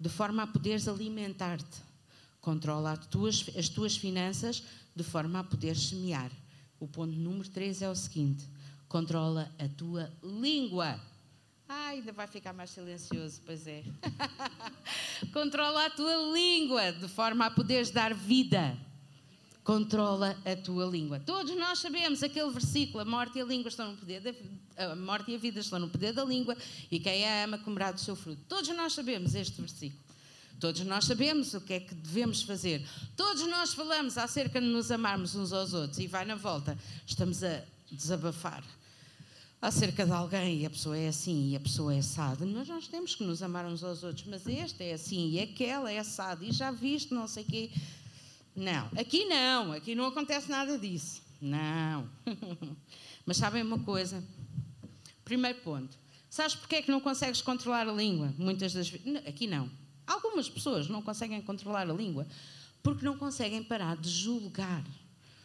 de forma a poderes alimentar-te. Controla tuas, as tuas finanças de forma a poderes semear. O ponto número 3 é o seguinte: controla a tua língua. Ah, ainda vai ficar mais silencioso, pois é. controla a tua língua de forma a poderes dar vida controla a tua língua. Todos nós sabemos aquele versículo: a morte e a língua estão no poder da, a morte e a vida estão no poder da língua e quem a ama comerá do seu fruto. Todos nós sabemos este versículo. Todos nós sabemos o que é que devemos fazer. Todos nós falamos acerca de nos amarmos uns aos outros e vai na volta. Estamos a desabafar acerca de alguém e a pessoa é assim e a pessoa é assada. Mas nós temos que nos amar uns aos outros. Mas este é assim e aquela é assada e já viste não sei o quê. Não, aqui não, aqui não acontece nada disso. Não. Mas sabem uma coisa? Primeiro ponto. Sabes porque é que não consegues controlar a língua? Muitas das vezes. Aqui não. Algumas pessoas não conseguem controlar a língua porque não conseguem parar de julgar.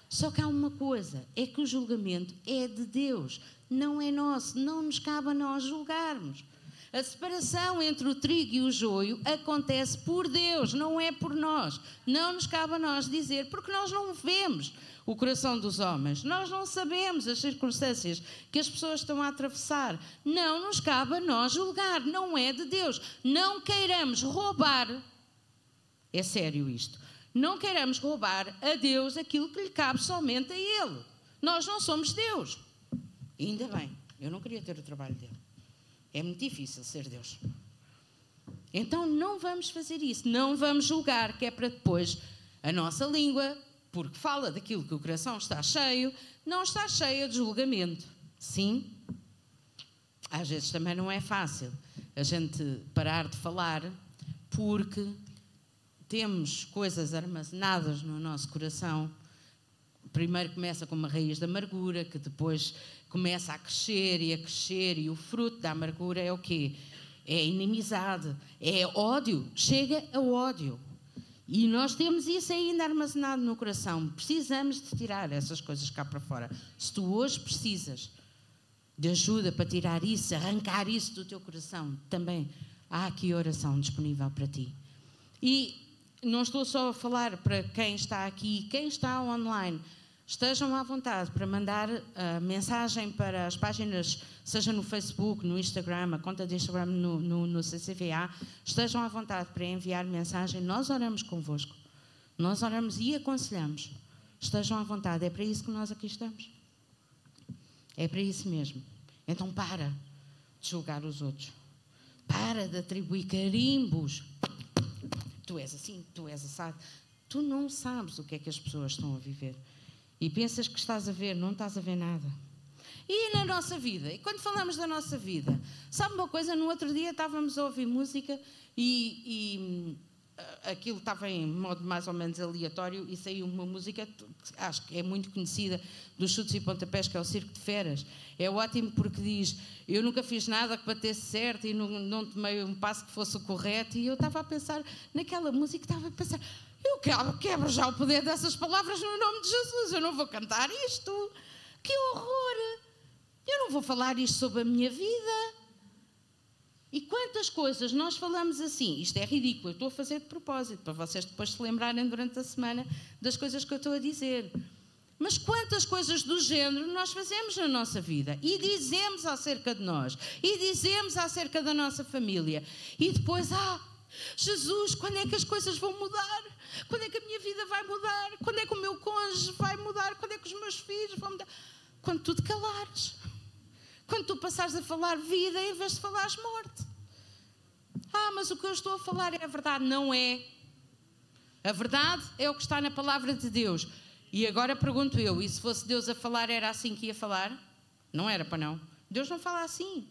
Só que há uma coisa: é que o julgamento é de Deus, não é nosso, não nos cabe a nós julgarmos. A separação entre o trigo e o joio acontece por Deus, não é por nós. Não nos cabe a nós dizer, porque nós não vemos o coração dos homens, nós não sabemos as circunstâncias que as pessoas estão a atravessar. Não nos cabe a nós julgar, não é de Deus. Não queiramos roubar, é sério isto, não queiramos roubar a Deus aquilo que lhe cabe somente a Ele. Nós não somos Deus. ainda bem, eu não queria ter o trabalho dele. É muito difícil ser Deus. Então não vamos fazer isso, não vamos julgar, que é para depois a nossa língua, porque fala daquilo que o coração está cheio, não está cheia de julgamento. Sim, às vezes também não é fácil a gente parar de falar, porque temos coisas armazenadas no nosso coração. Primeiro começa com uma raiz de amargura, que depois começa a crescer e a crescer, e o fruto da amargura é o quê? É inimizade, é ódio, chega a ódio. E nós temos isso ainda armazenado no coração. Precisamos de tirar essas coisas cá para fora. Se tu hoje precisas de ajuda para tirar isso, arrancar isso do teu coração, também há aqui oração disponível para ti. E não estou só a falar para quem está aqui, quem está online Estejam à vontade para mandar uh, mensagem para as páginas, seja no Facebook, no Instagram, a conta de Instagram no, no, no CCVA. Estejam à vontade para enviar mensagem. Nós oramos convosco. Nós oramos e aconselhamos. Estejam à vontade. É para isso que nós aqui estamos. É para isso mesmo. Então para de julgar os outros. Para de atribuir carimbos. Tu és assim, tu és assado. Tu não sabes o que é que as pessoas estão a viver e pensas que estás a ver, não estás a ver nada. E na nossa vida? E quando falamos da nossa vida, sabe uma coisa? No outro dia estávamos a ouvir música e, e aquilo estava em modo mais ou menos aleatório e saiu uma música, acho que é muito conhecida, dos chutes e pontapés, que é o Circo de Feras. É ótimo porque diz: Eu nunca fiz nada que batesse certo e não, não tomei um passo que fosse o correto. E eu estava a pensar naquela música, estava a pensar: Eu quebro já o poder dessas palavras no nome de Jesus, eu não vou cantar isto. Que horror! Eu não vou falar isto sobre a minha vida. E quantas coisas nós falamos assim? Isto é ridículo, eu estou a fazer de propósito, para vocês depois se lembrarem durante a semana das coisas que eu estou a dizer. Mas quantas coisas do género nós fazemos na nossa vida e dizemos acerca de nós, e dizemos acerca da nossa família, e depois, ah, Jesus, quando é que as coisas vão mudar? Quando é que a minha vida vai mudar? Quando é que o meu cônjuge vai mudar? Quando é que os meus filhos vão mudar? Quando tu te calares. Quando tu passares a falar vida em vez de falares morte. Ah, mas o que eu estou a falar é a verdade. Não é. A verdade é o que está na palavra de Deus. E agora pergunto eu: e se fosse Deus a falar, era assim que ia falar? Não era para não. Deus não fala assim.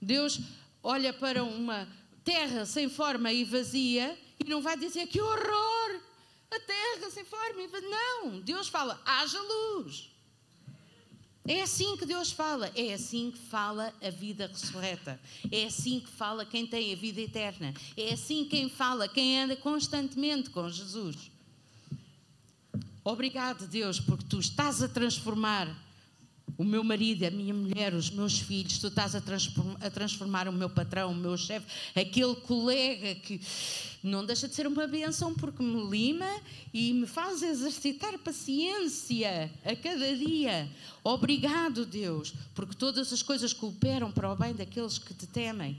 Deus olha para uma terra sem forma e vazia e não vai dizer que horror! A terra sem forma e vazia. Não! Deus fala: haja luz. É assim que Deus fala, é assim que fala a vida ressurreta, é assim que fala quem tem a vida eterna, é assim quem fala quem anda constantemente com Jesus. Obrigado, Deus, porque tu estás a transformar o meu marido, a minha mulher, os meus filhos, tu estás a transformar, a transformar o meu patrão, o meu chefe, aquele colega que não deixa de ser uma benção porque me lima e me faz exercitar paciência a cada dia. Obrigado, Deus, porque todas as coisas cooperam para o bem daqueles que te temem.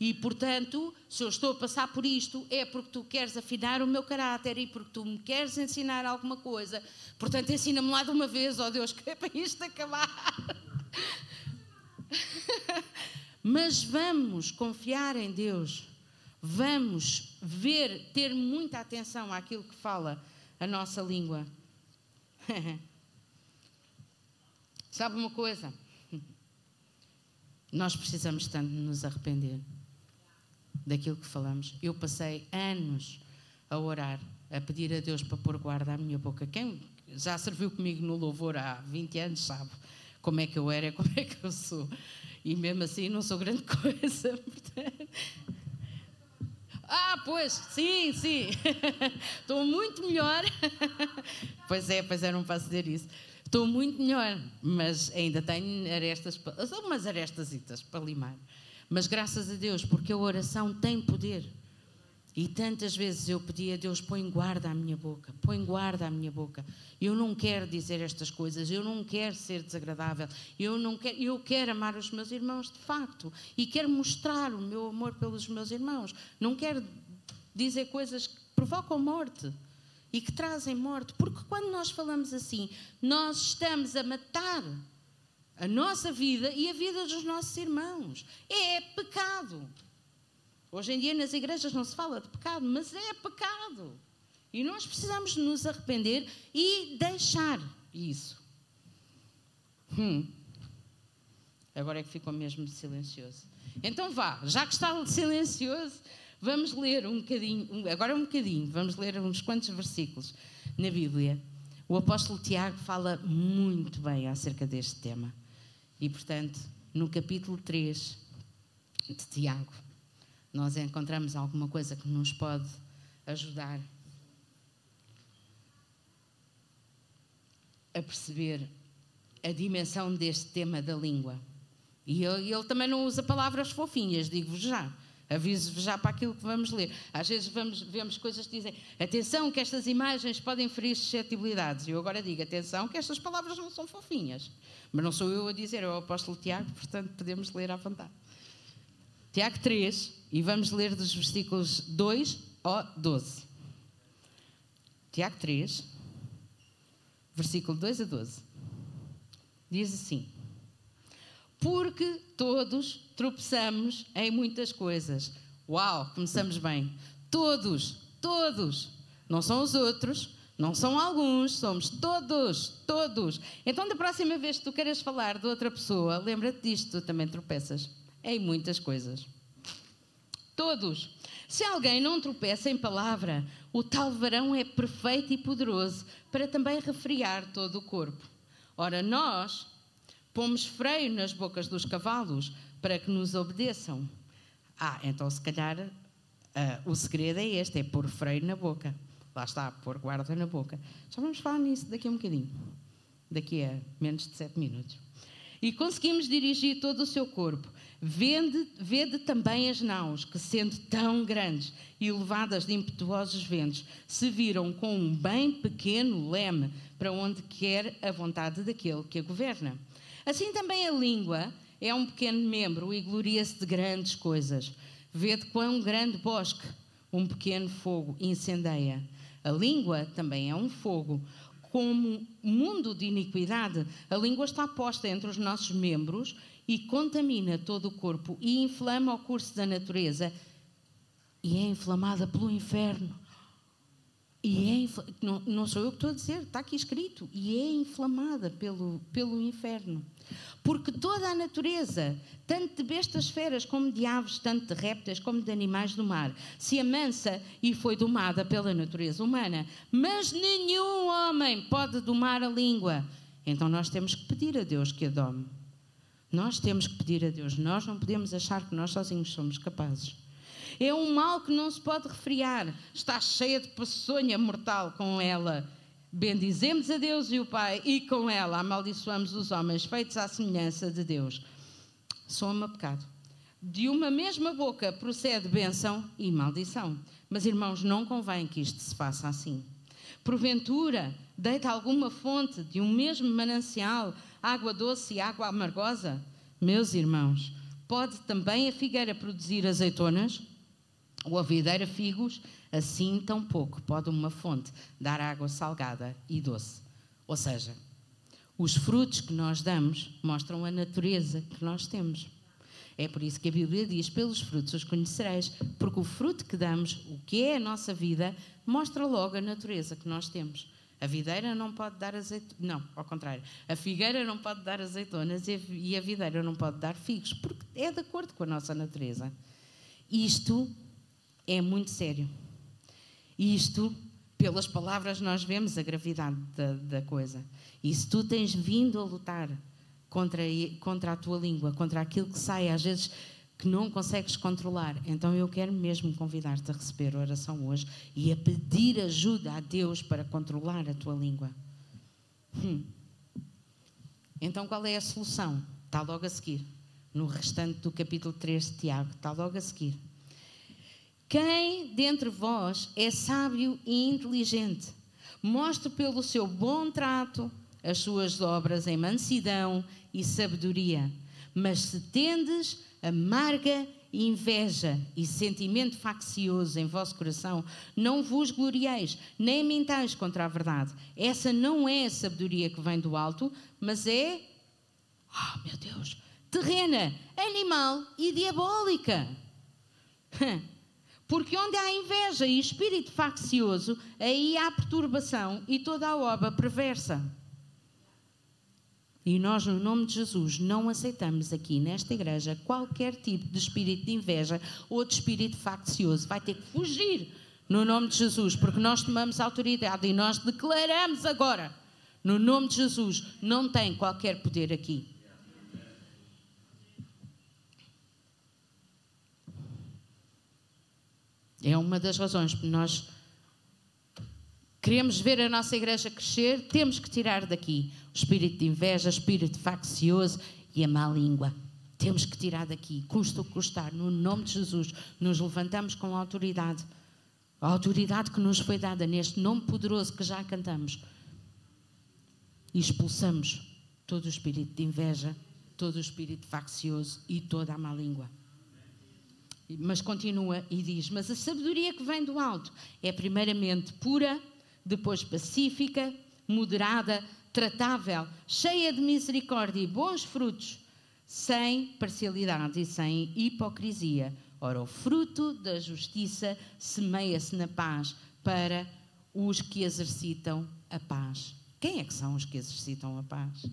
E, portanto, se eu estou a passar por isto, é porque tu queres afinar o meu caráter e porque tu me queres ensinar alguma coisa. Portanto, ensina-me lá de uma vez, ó oh Deus, que é para isto acabar. Mas vamos confiar em Deus. Vamos ver, ter muita atenção àquilo que fala a nossa língua. Sabe uma coisa? Nós precisamos tanto nos arrepender daquilo que falamos. Eu passei anos a orar, a pedir a Deus para pôr guarda à minha boca. Quem já serviu comigo no louvor há 20 anos sabe como é que eu era, como é que eu sou. E mesmo assim não sou grande coisa. Ah, pois, sim, sim. Estou muito melhor. pois é, pois é, não posso dizer isso. Estou muito melhor, mas ainda tenho arestas, umas arestasitas para limar. Mas graças a Deus, porque a oração tem poder. E tantas vezes eu pedi a Deus: põe guarda à minha boca, põe guarda à minha boca. Eu não quero dizer estas coisas, eu não quero ser desagradável, eu, não quero, eu quero amar os meus irmãos de facto e quero mostrar o meu amor pelos meus irmãos. Não quero dizer coisas que provocam morte e que trazem morte, porque quando nós falamos assim, nós estamos a matar a nossa vida e a vida dos nossos irmãos. É pecado. Hoje em dia nas igrejas não se fala de pecado, mas é pecado. E nós precisamos nos arrepender e deixar isso. Hum. Agora é que ficou mesmo silencioso. Então vá, já que está silencioso, vamos ler um bocadinho, agora um bocadinho, vamos ler uns quantos versículos na Bíblia. O apóstolo Tiago fala muito bem acerca deste tema. E, portanto, no capítulo 3 de Tiago, nós encontramos alguma coisa que nos pode ajudar a perceber a dimensão deste tema da língua. E ele, ele também não usa palavras fofinhas, digo-vos já. Aviso-vos já para aquilo que vamos ler. Às vezes vamos, vemos coisas que dizem atenção que estas imagens podem ferir suscetibilidades. E eu agora digo atenção que estas palavras não são fofinhas. Mas não sou eu a dizer, é o apóstolo Tiago, portanto podemos ler à vontade. Tiago 3, e vamos ler dos versículos 2 ao 12. Tiago 3, versículo 2 a 12. Diz assim: Porque todos tropeçamos em muitas coisas. Uau, começamos bem. Todos, todos. Não são os outros, não são alguns, somos todos, todos. Então, da próxima vez que tu queres falar de outra pessoa, lembra-te disto, tu também tropeças em muitas coisas. Todos. Se alguém não tropeça em palavra, o tal varão é perfeito e poderoso para também refriar todo o corpo. Ora, nós pomos freio nas bocas dos cavalos para que nos obedeçam. Ah, então se calhar uh, o segredo é este: é pôr freio na boca. Lá está, pôr guarda na boca. Já vamos falar nisso daqui a um bocadinho. Daqui a menos de sete minutos. E conseguimos dirigir todo o seu corpo. Vende, vede também as naus, que sendo tão grandes e levadas de impetuosos ventos, se viram com um bem pequeno leme para onde quer a vontade daquele que a governa. Assim também a língua é um pequeno membro e gloria-se de grandes coisas. Vede quão grande bosque um pequeno fogo incendeia. A língua também é um fogo. Como mundo de iniquidade, a língua está posta entre os nossos membros e contamina todo o corpo e inflama o curso da natureza e é inflamada pelo inferno. E é, não, não sou eu que estou a dizer, está aqui escrito. E é inflamada pelo, pelo inferno. Porque toda a natureza, tanto de bestas feras como de aves, tanto de répteis como de animais do mar, se amansa e foi domada pela natureza humana. Mas nenhum homem pode domar a língua. Então nós temos que pedir a Deus que a dome. Nós temos que pedir a Deus. Nós não podemos achar que nós sozinhos somos capazes. É um mal que não se pode refriar. Está cheia de peçonha mortal com ela. Bendizemos a Deus e o Pai, e com ela amaldiçoamos os homens feitos à semelhança de Deus. Soma pecado. De uma mesma boca procede bênção e maldição. Mas, irmãos, não convém que isto se faça assim. Porventura, deita alguma fonte de um mesmo manancial, água doce e água amargosa? Meus irmãos, pode também a figueira produzir azeitonas? A videira figos? Assim, tão pouco pode uma fonte dar água salgada e doce. Ou seja, os frutos que nós damos mostram a natureza que nós temos. É por isso que a Bíblia diz: pelos frutos os conhecereis, porque o fruto que damos, o que é a nossa vida, mostra logo a natureza que nós temos. A videira não pode dar azeitonas, não, ao contrário. A figueira não pode dar azeitonas e a videira não pode dar figos, porque é de acordo com a nossa natureza. Isto é muito sério. Isto, pelas palavras, nós vemos a gravidade da, da coisa. E se tu tens vindo a lutar contra, contra a tua língua, contra aquilo que sai, às vezes que não consegues controlar, então eu quero mesmo convidar-te a receber oração hoje e a pedir ajuda a Deus para controlar a tua língua. Hum. Então qual é a solução? Está logo a seguir. No restante do capítulo 3 de Tiago, está logo a seguir. Quem dentre vós é sábio e inteligente, mostre pelo seu bom trato as suas obras em mansidão e sabedoria. Mas se tendes amarga inveja e sentimento faccioso em vosso coração, não vos glorieis, nem mentais contra a verdade. Essa não é a sabedoria que vem do alto, mas é, oh meu Deus, terrena, animal e diabólica. Porque onde há inveja e espírito faccioso, aí há perturbação e toda a obra perversa. E nós, no nome de Jesus, não aceitamos aqui nesta igreja qualquer tipo de espírito de inveja ou de espírito faccioso. Vai ter que fugir no nome de Jesus, porque nós tomamos autoridade e nós declaramos agora, no nome de Jesus, não tem qualquer poder aqui. É uma das razões que nós queremos ver a nossa igreja crescer, temos que tirar daqui o espírito de inveja, o espírito faccioso e a má língua. Temos que tirar daqui, custa o custar, no nome de Jesus, nos levantamos com a autoridade, a autoridade que nos foi dada neste nome poderoso que já cantamos, e expulsamos todo o espírito de inveja, todo o espírito faccioso e toda a má língua. Mas continua e diz: Mas a sabedoria que vem do alto é primeiramente pura, depois pacífica, moderada, tratável, cheia de misericórdia e bons frutos, sem parcialidade e sem hipocrisia. Ora, o fruto da justiça semeia-se na paz para os que exercitam a paz. Quem é que são os que exercitam a paz?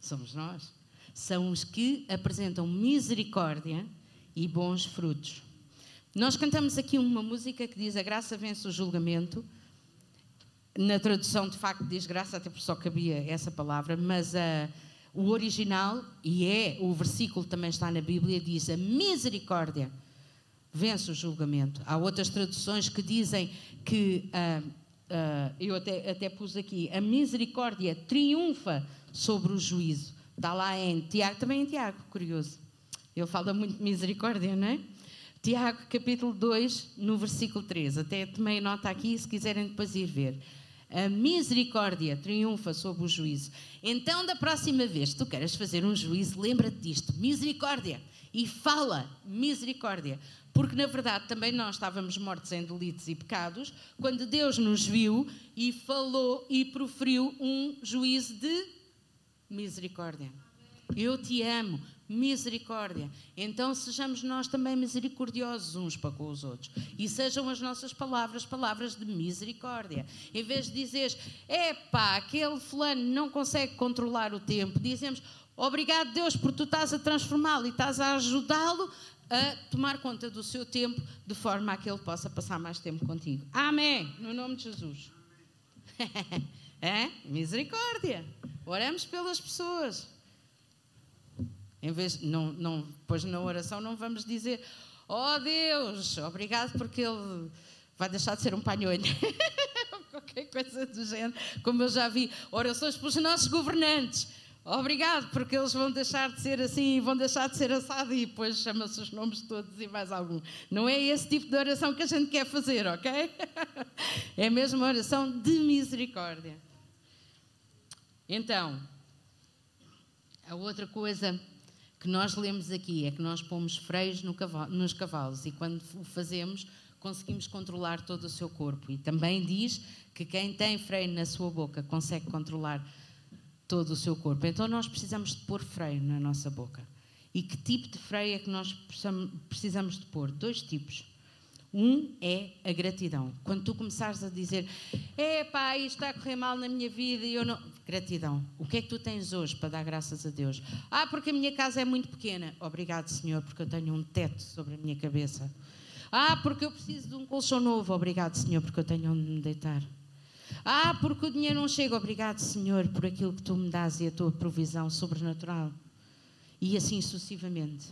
Somos nós são os que apresentam misericórdia e bons frutos. Nós cantamos aqui uma música que diz a graça vence o julgamento. Na tradução, de facto, diz graça, até porque só cabia essa palavra, mas uh, o original, e é, o versículo também está na Bíblia, diz a misericórdia vence o julgamento. Há outras traduções que dizem que, uh, uh, eu até, até pus aqui, a misericórdia triunfa sobre o juízo. Está lá em Tiago, também em Tiago, curioso. Ele fala muito de misericórdia, não é? Tiago, capítulo 2, no versículo 3. Até tomei nota aqui, se quiserem depois ir ver. A misericórdia triunfa sobre o juízo. Então, da próxima vez que tu queres fazer um juízo, lembra-te disto: misericórdia. E fala misericórdia. Porque, na verdade, também nós estávamos mortos em delitos e pecados, quando Deus nos viu e falou e proferiu um juízo de misericórdia. Eu te amo, misericórdia. Então sejamos nós também misericordiosos uns para com os outros. E sejam as nossas palavras palavras de misericórdia. Em vez de dizeres, epá, aquele fulano não consegue controlar o tempo, dizemos, obrigado Deus por tu estás a transformá-lo e estás a ajudá-lo a tomar conta do seu tempo de forma a que ele possa passar mais tempo contigo. Amém. No nome de Jesus. é? Misericórdia. Oramos pelas pessoas. Em vez, não, não, pois na oração não vamos dizer, oh Deus, obrigado porque ele vai deixar de ser um panhonho. Qualquer coisa do género. Como eu já vi, orações pelos nossos governantes. Obrigado, porque eles vão deixar de ser assim, vão deixar de ser assado e depois chama-se os nomes todos e mais algum. Não é esse tipo de oração que a gente quer fazer, ok? É mesmo uma oração de misericórdia. Então, a outra coisa que nós lemos aqui é que nós pomos freios no cavalo, nos cavalos e quando o fazemos conseguimos controlar todo o seu corpo. E também diz que quem tem freio na sua boca consegue controlar todo o seu corpo. Então nós precisamos de pôr freio na nossa boca. E que tipo de freio é que nós precisamos de pôr? Dois tipos. Um é a gratidão. Quando tu começares a dizer, é pá, isto está a correr mal na minha vida e eu não. Gratidão. O que é que tu tens hoje para dar graças a Deus? Ah, porque a minha casa é muito pequena. Obrigado, Senhor, porque eu tenho um teto sobre a minha cabeça. Ah, porque eu preciso de um colchão novo. Obrigado, Senhor, porque eu tenho onde me deitar. Ah, porque o dinheiro não chega. Obrigado, Senhor, por aquilo que tu me dás e a tua provisão sobrenatural. E assim sucessivamente.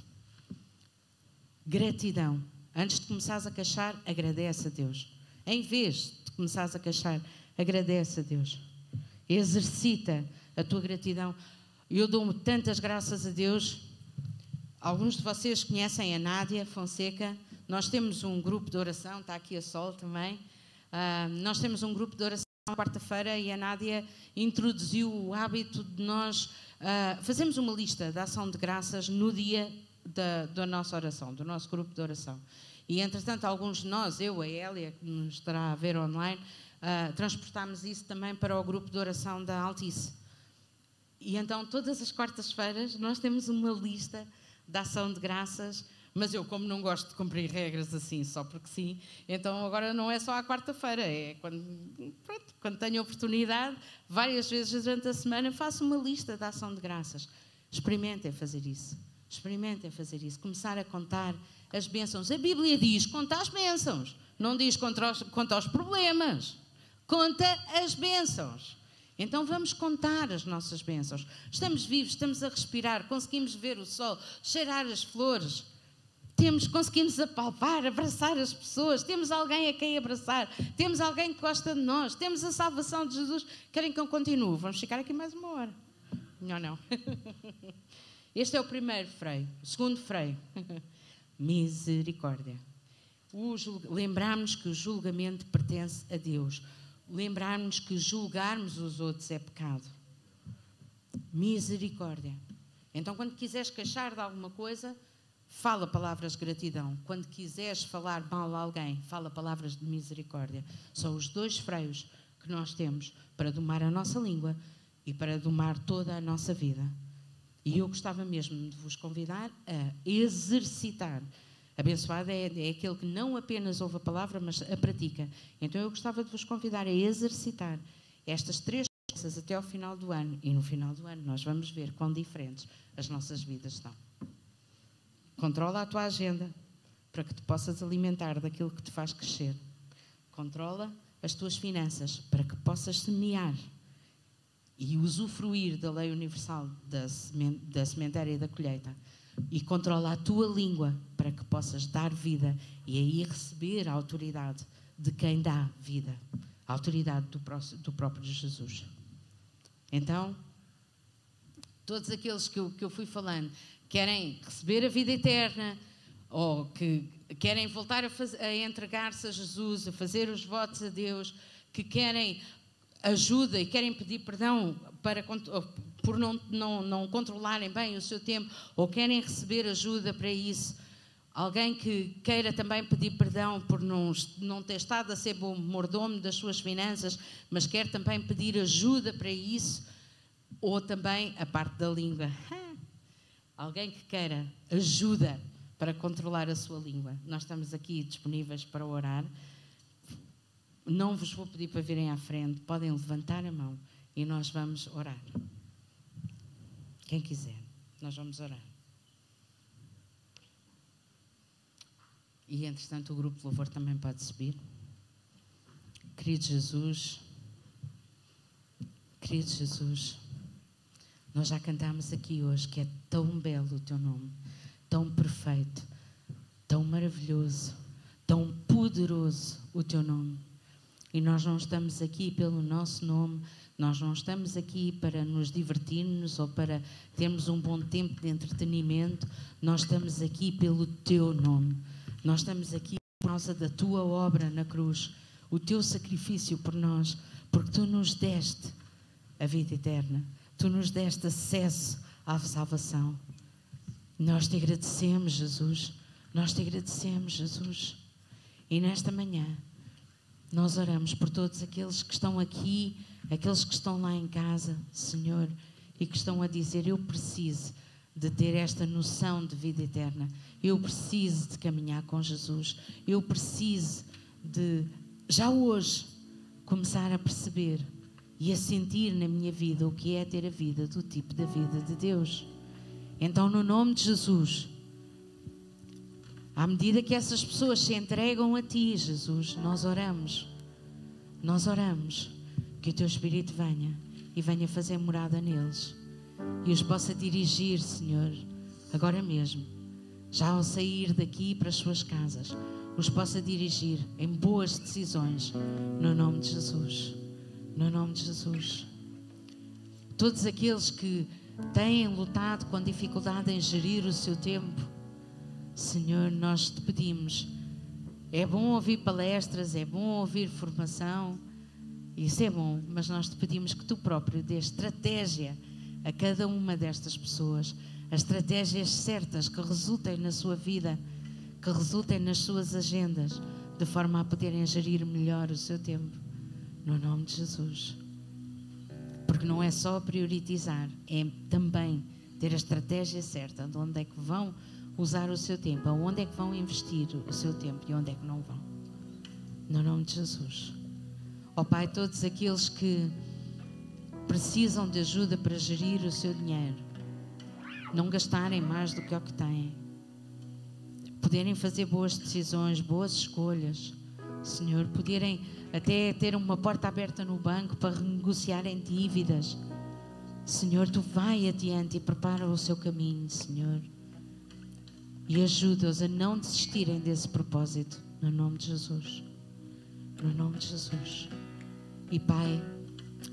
Gratidão. Antes de começares a queixar, agradece a Deus. Em vez de começares a queixar, agradece a Deus. Exercita a tua gratidão. Eu dou tantas graças a Deus. Alguns de vocês conhecem a Nádia Fonseca. Nós temos um grupo de oração, está aqui a Sol também. Uh, nós temos um grupo de oração quarta-feira e a Nádia introduziu o hábito de nós uh, fazermos uma lista de ação de graças no dia da, da, nossa oração, do nosso grupo de oração. E, entretanto, alguns de nós, eu, a Hélia, que nos estará a ver online, uh, transportámos isso também para o grupo de oração da Altice. E então, todas as quartas-feiras, nós temos uma lista de ação de graças mas eu, como não gosto de cumprir regras assim, só porque sim, então agora não é só à quarta-feira, é quando, pronto, quando tenho oportunidade, várias vezes durante a semana, faço uma lista de ação de graças. Experimentem fazer isso. Experimentem fazer isso. Começar a contar as bênçãos. A Bíblia diz: conta as bênçãos. Não diz conta os, conta os problemas. Conta as bênçãos. Então vamos contar as nossas bênçãos. Estamos vivos, estamos a respirar, conseguimos ver o sol, cheirar as flores temos, conseguimos apalpar, abraçar as pessoas, temos alguém a quem abraçar, temos alguém que gosta de nós, temos a salvação de Jesus. Querem que eu continue? Vamos ficar aqui mais uma hora. Não, não. Este é o primeiro freio. O segundo freio, misericórdia. Lembrarmos que o julgamento pertence a Deus. Lembrarmos que julgarmos os outros é pecado. Misericórdia. Então, quando quiseres queixar de alguma coisa, Fala palavras de gratidão. Quando quiseres falar mal a alguém, fala palavras de misericórdia. São os dois freios que nós temos para domar a nossa língua e para domar toda a nossa vida. E eu gostava mesmo de vos convidar a exercitar. Abençoado é, é aquele que não apenas ouve a palavra, mas a pratica. Então eu gostava de vos convidar a exercitar estas três coisas até ao final do ano. E no final do ano nós vamos ver quão diferentes as nossas vidas estão. Controla a tua agenda. para que te possas alimentar daquilo que te faz crescer. Controla as tuas finanças para que possas semear e usufruir da lei universal da, da sementária e da colheita. E controla a tua língua para que possas dar vida e aí receber a autoridade de quem dá vida, a autoridade do, do próprio Jesus. Então, todos aqueles que eu, que eu fui falando querem receber a vida eterna ou que querem voltar a, a entregar-se a Jesus, a fazer os votos a Deus, que querem ajuda e querem pedir perdão para, por não, não, não controlarem bem o seu tempo ou querem receber ajuda para isso. Alguém que queira também pedir perdão por não, não ter estado a ser bom mordomo das suas finanças, mas quer também pedir ajuda para isso, ou também a parte da língua. Alguém que queira ajuda para controlar a sua língua. Nós estamos aqui disponíveis para orar. Não vos vou pedir para virem à frente, podem levantar a mão e nós vamos orar. Quem quiser, nós vamos orar. E entretanto, o grupo de louvor também pode subir. Querido Jesus, querido Jesus, nós já cantamos aqui hoje que é tão belo o teu nome, tão perfeito, tão maravilhoso, tão poderoso o teu nome. E nós não estamos aqui pelo nosso nome, nós não estamos aqui para nos divertirmos ou para termos um bom tempo de entretenimento, nós estamos aqui pelo teu nome. Nós estamos aqui por causa da tua obra na cruz, o teu sacrifício por nós, porque tu nos deste a vida eterna tu nos deste acesso à salvação. Nós te agradecemos, Jesus. Nós te agradecemos, Jesus. E nesta manhã, nós oramos por todos aqueles que estão aqui, aqueles que estão lá em casa, Senhor, e que estão a dizer: Eu preciso de ter esta noção de vida eterna. Eu preciso de caminhar com Jesus. Eu preciso de, já hoje, começar a perceber e a sentir na minha vida o que é ter a vida do tipo da vida de Deus. Então, no nome de Jesus, à medida que essas pessoas se entregam a Ti, Jesus, nós oramos, nós oramos que o Teu Espírito venha e venha fazer morada neles. E os possa dirigir, Senhor, agora mesmo, já ao sair daqui para as suas casas, os possa dirigir em boas decisões, no nome de Jesus. No nome de Jesus. Todos aqueles que têm lutado com dificuldade em gerir o seu tempo, Senhor, nós te pedimos. É bom ouvir palestras, é bom ouvir formação, isso é bom, mas nós te pedimos que tu próprio dê estratégia a cada uma destas pessoas, as estratégias certas que resultem na sua vida, que resultem nas suas agendas, de forma a poderem gerir melhor o seu tempo no nome de Jesus. Porque não é só priorizar, é também ter a estratégia certa de onde é que vão usar o seu tempo, aonde é que vão investir o seu tempo e onde é que não vão. No nome de Jesus. Ó oh, Pai, todos aqueles que precisam de ajuda para gerir o seu dinheiro, não gastarem mais do que o que têm, poderem fazer boas decisões, boas escolhas, Senhor, poderem até ter uma porta aberta no banco para renegociarem dívidas. Senhor, tu vai adiante e prepara o seu caminho, Senhor. E ajuda-os a não desistirem desse propósito, no nome de Jesus. No nome de Jesus. E Pai,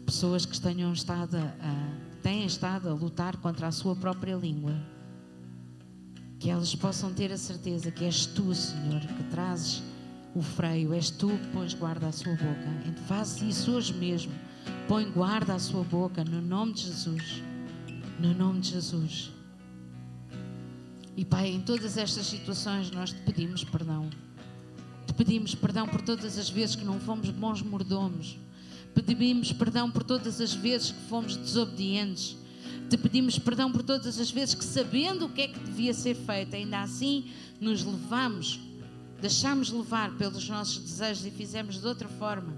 pessoas que tenham estado a, têm estado a lutar contra a sua própria língua, que elas possam ter a certeza que és tu, Senhor, que trazes o freio, és tu que pões guarda à sua boca. Então faz isso hoje mesmo. Põe guarda à sua boca, no nome de Jesus. No nome de Jesus. E Pai, em todas estas situações nós te pedimos perdão. Te pedimos perdão por todas as vezes que não fomos bons mordomos. Pedimos perdão por todas as vezes que fomos desobedientes. Te pedimos perdão por todas as vezes que, sabendo o que é que devia ser feito, ainda assim nos levamos deixámos levar pelos nossos desejos e fizemos de outra forma.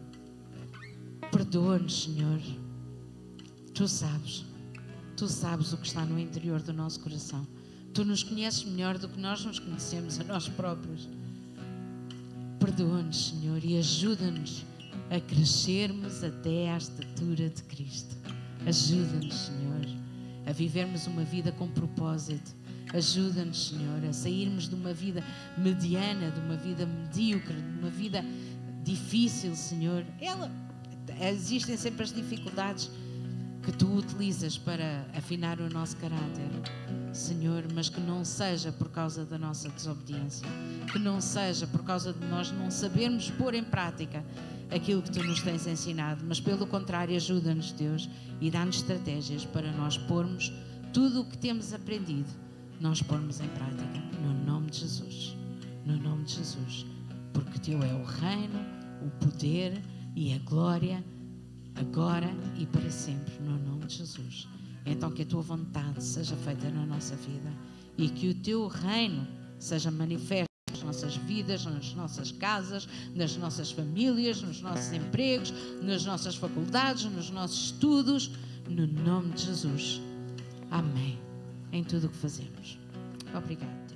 Perdoa-nos, Senhor. Tu sabes. Tu sabes o que está no interior do nosso coração. Tu nos conheces melhor do que nós nos conhecemos a nós próprios. Perdoa-nos, Senhor, e ajuda-nos a crescermos até à estatura de Cristo. Ajuda-nos, Senhor, a vivermos uma vida com propósito. Ajuda-nos, Senhor, a sairmos de uma vida mediana, de uma vida medíocre, de uma vida difícil, Senhor. Ela, existem sempre as dificuldades que tu utilizas para afinar o nosso caráter, Senhor, mas que não seja por causa da nossa desobediência, que não seja por causa de nós não sabermos pôr em prática aquilo que tu nos tens ensinado, mas pelo contrário, ajuda-nos, Deus, e dá-nos estratégias para nós pormos tudo o que temos aprendido, nós pormos em prática, no nome de Jesus. No nome de Jesus. Porque teu é o reino, o poder e a glória, agora e para sempre, no nome de Jesus. Então, que a tua vontade seja feita na nossa vida e que o teu reino seja manifesto nas nossas vidas, nas nossas casas, nas nossas famílias, nos nossos empregos, nas nossas faculdades, nos nossos estudos, no nome de Jesus. Amém. Em tudo o que fazemos. Obrigada.